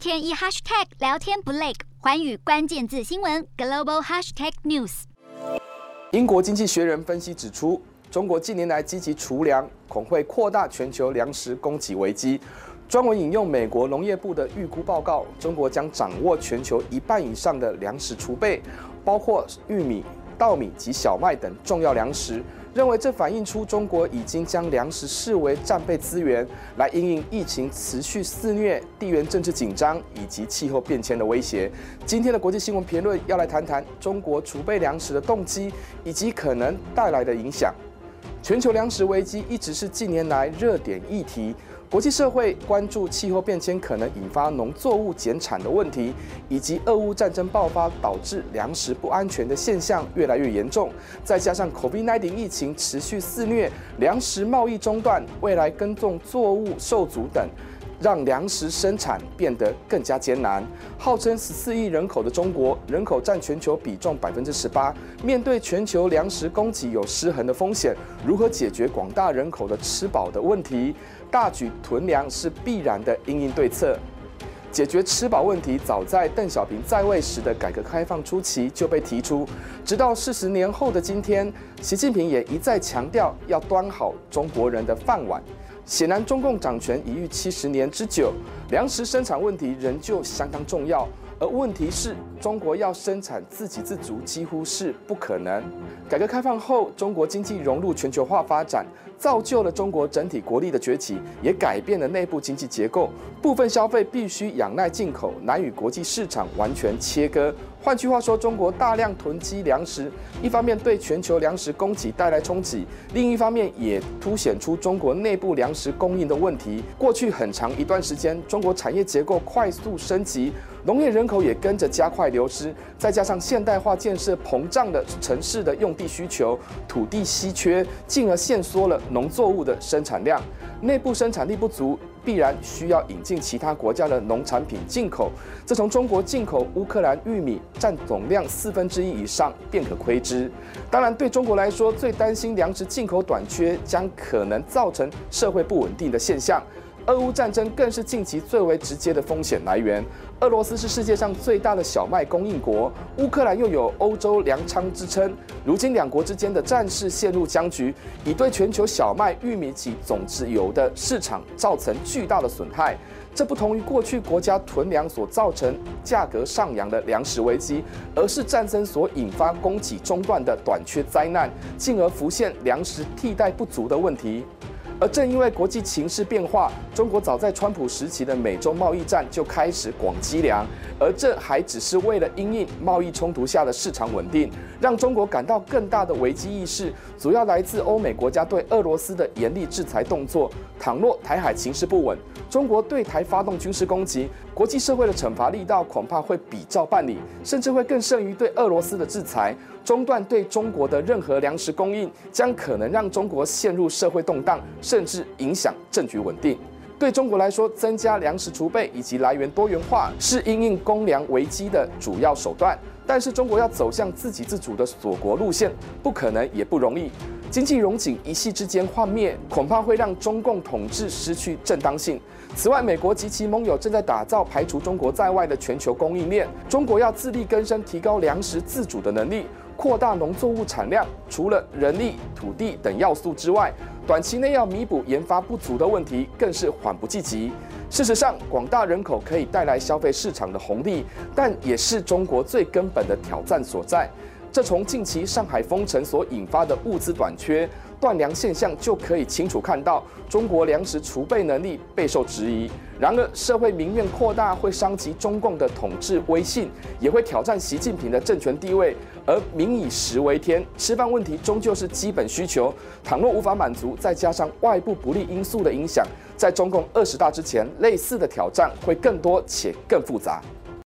天一 hashtag 聊天不累，环宇关键字新闻 global hashtag news。英国经济学人分析指出，中国近年来积极储粮，恐会扩大全球粮食供给危机。专门引用美国农业部的预估报告，中国将掌握全球一半以上的粮食储备，包括玉米、稻米及小麦等重要粮食。认为这反映出中国已经将粮食视为战备资源，来因应疫情持续肆虐、地缘政治紧张以及气候变迁的威胁。今天的国际新闻评论要来谈谈中国储备粮食的动机以及可能带来的影响。全球粮食危机一直是近年来热点议题。国际社会关注气候变迁可能引发农作物减产的问题，以及俄乌战争爆发导致粮食不安全的现象越来越严重。再加上 COVID-19 疫情持续肆虐，粮食贸易中断，未来耕种作物受阻等。让粮食生产变得更加艰难。号称十四亿人口的中国，人口占全球比重百分之十八。面对全球粮食供给有失衡的风险，如何解决广大人口的吃饱的问题？大举囤粮是必然的因应对策。解决吃饱问题，早在邓小平在位时的改革开放初期就被提出，直到四十年后的今天，习近平也一再强调要端好中国人的饭碗。显然，中共掌权已逾七十年之久，粮食生产问题仍旧相当重要。而问题是，中国要生产自给自足几乎是不可能。改革开放后，中国经济融入全球化发展，造就了中国整体国力的崛起，也改变了内部经济结构。部分消费必须仰赖进口，难与国际市场完全切割。换句话说，中国大量囤积粮食，一方面对全球粮食供给带来冲击，另一方面也凸显出中国内部粮食供应的问题。过去很长一段时间，中国产业结构快速升级。农业人口也跟着加快流失，再加上现代化建设膨胀的城市的用地需求，土地稀缺，进而限缩了农作物的生产量。内部生产力不足，必然需要引进其他国家的农产品进口。这从中国进口乌克兰玉米占总量四分之一以上便可窥知。当然，对中国来说，最担心粮食进口短缺将可能造成社会不稳定的现象。俄乌战争更是近期最为直接的风险来源。俄罗斯是世界上最大的小麦供应国，乌克兰又有欧洲粮仓之称。如今两国之间的战事陷入僵局，已对全球小麦、玉米及种子油的市场造成巨大的损害。这不同于过去国家囤粮所造成价格上扬的粮食危机，而是战争所引发供给中断的短缺灾难，进而浮现粮食替代不足的问题。而正因为国际情势变化，中国早在川普时期的美洲贸易战就开始广积粮，而这还只是为了因应贸易冲突下的市场稳定，让中国感到更大的危机意识，主要来自欧美国家对俄罗斯的严厉制裁动作。倘若台海情势不稳，中国对台发动军事攻击，国际社会的惩罚力道恐怕会比照办理，甚至会更胜于对俄罗斯的制裁。中断对中国的任何粮食供应，将可能让中国陷入社会动荡，甚至影响政局稳定。对中国来说，增加粮食储备以及来源多元化是因应供粮危机的主要手段。但是，中国要走向自给自足的锁国路线，不可能也不容易。经济融景一夕之间幻灭，恐怕会让中共统治失去正当性。此外，美国及其盟友正在打造排除中国在外的全球供应链。中国要自力更生，提高粮食自主的能力，扩大农作物产量。除了人力、土地等要素之外，短期内要弥补研发不足的问题，更是缓不济急。事实上，广大人口可以带来消费市场的红利，但也是中国最根本的挑战所在。这从近期上海封城所引发的物资短缺、断粮现象就可以清楚看到，中国粮食储备能力备受质疑。然而，社会民怨扩大会伤及中共的统治威信，也会挑战习近平的政权地位。而民以食为天，吃饭问题终究是基本需求。倘若无法满足，再加上外部不利因素的影响，在中共二十大之前，类似的挑战会更多且更复杂。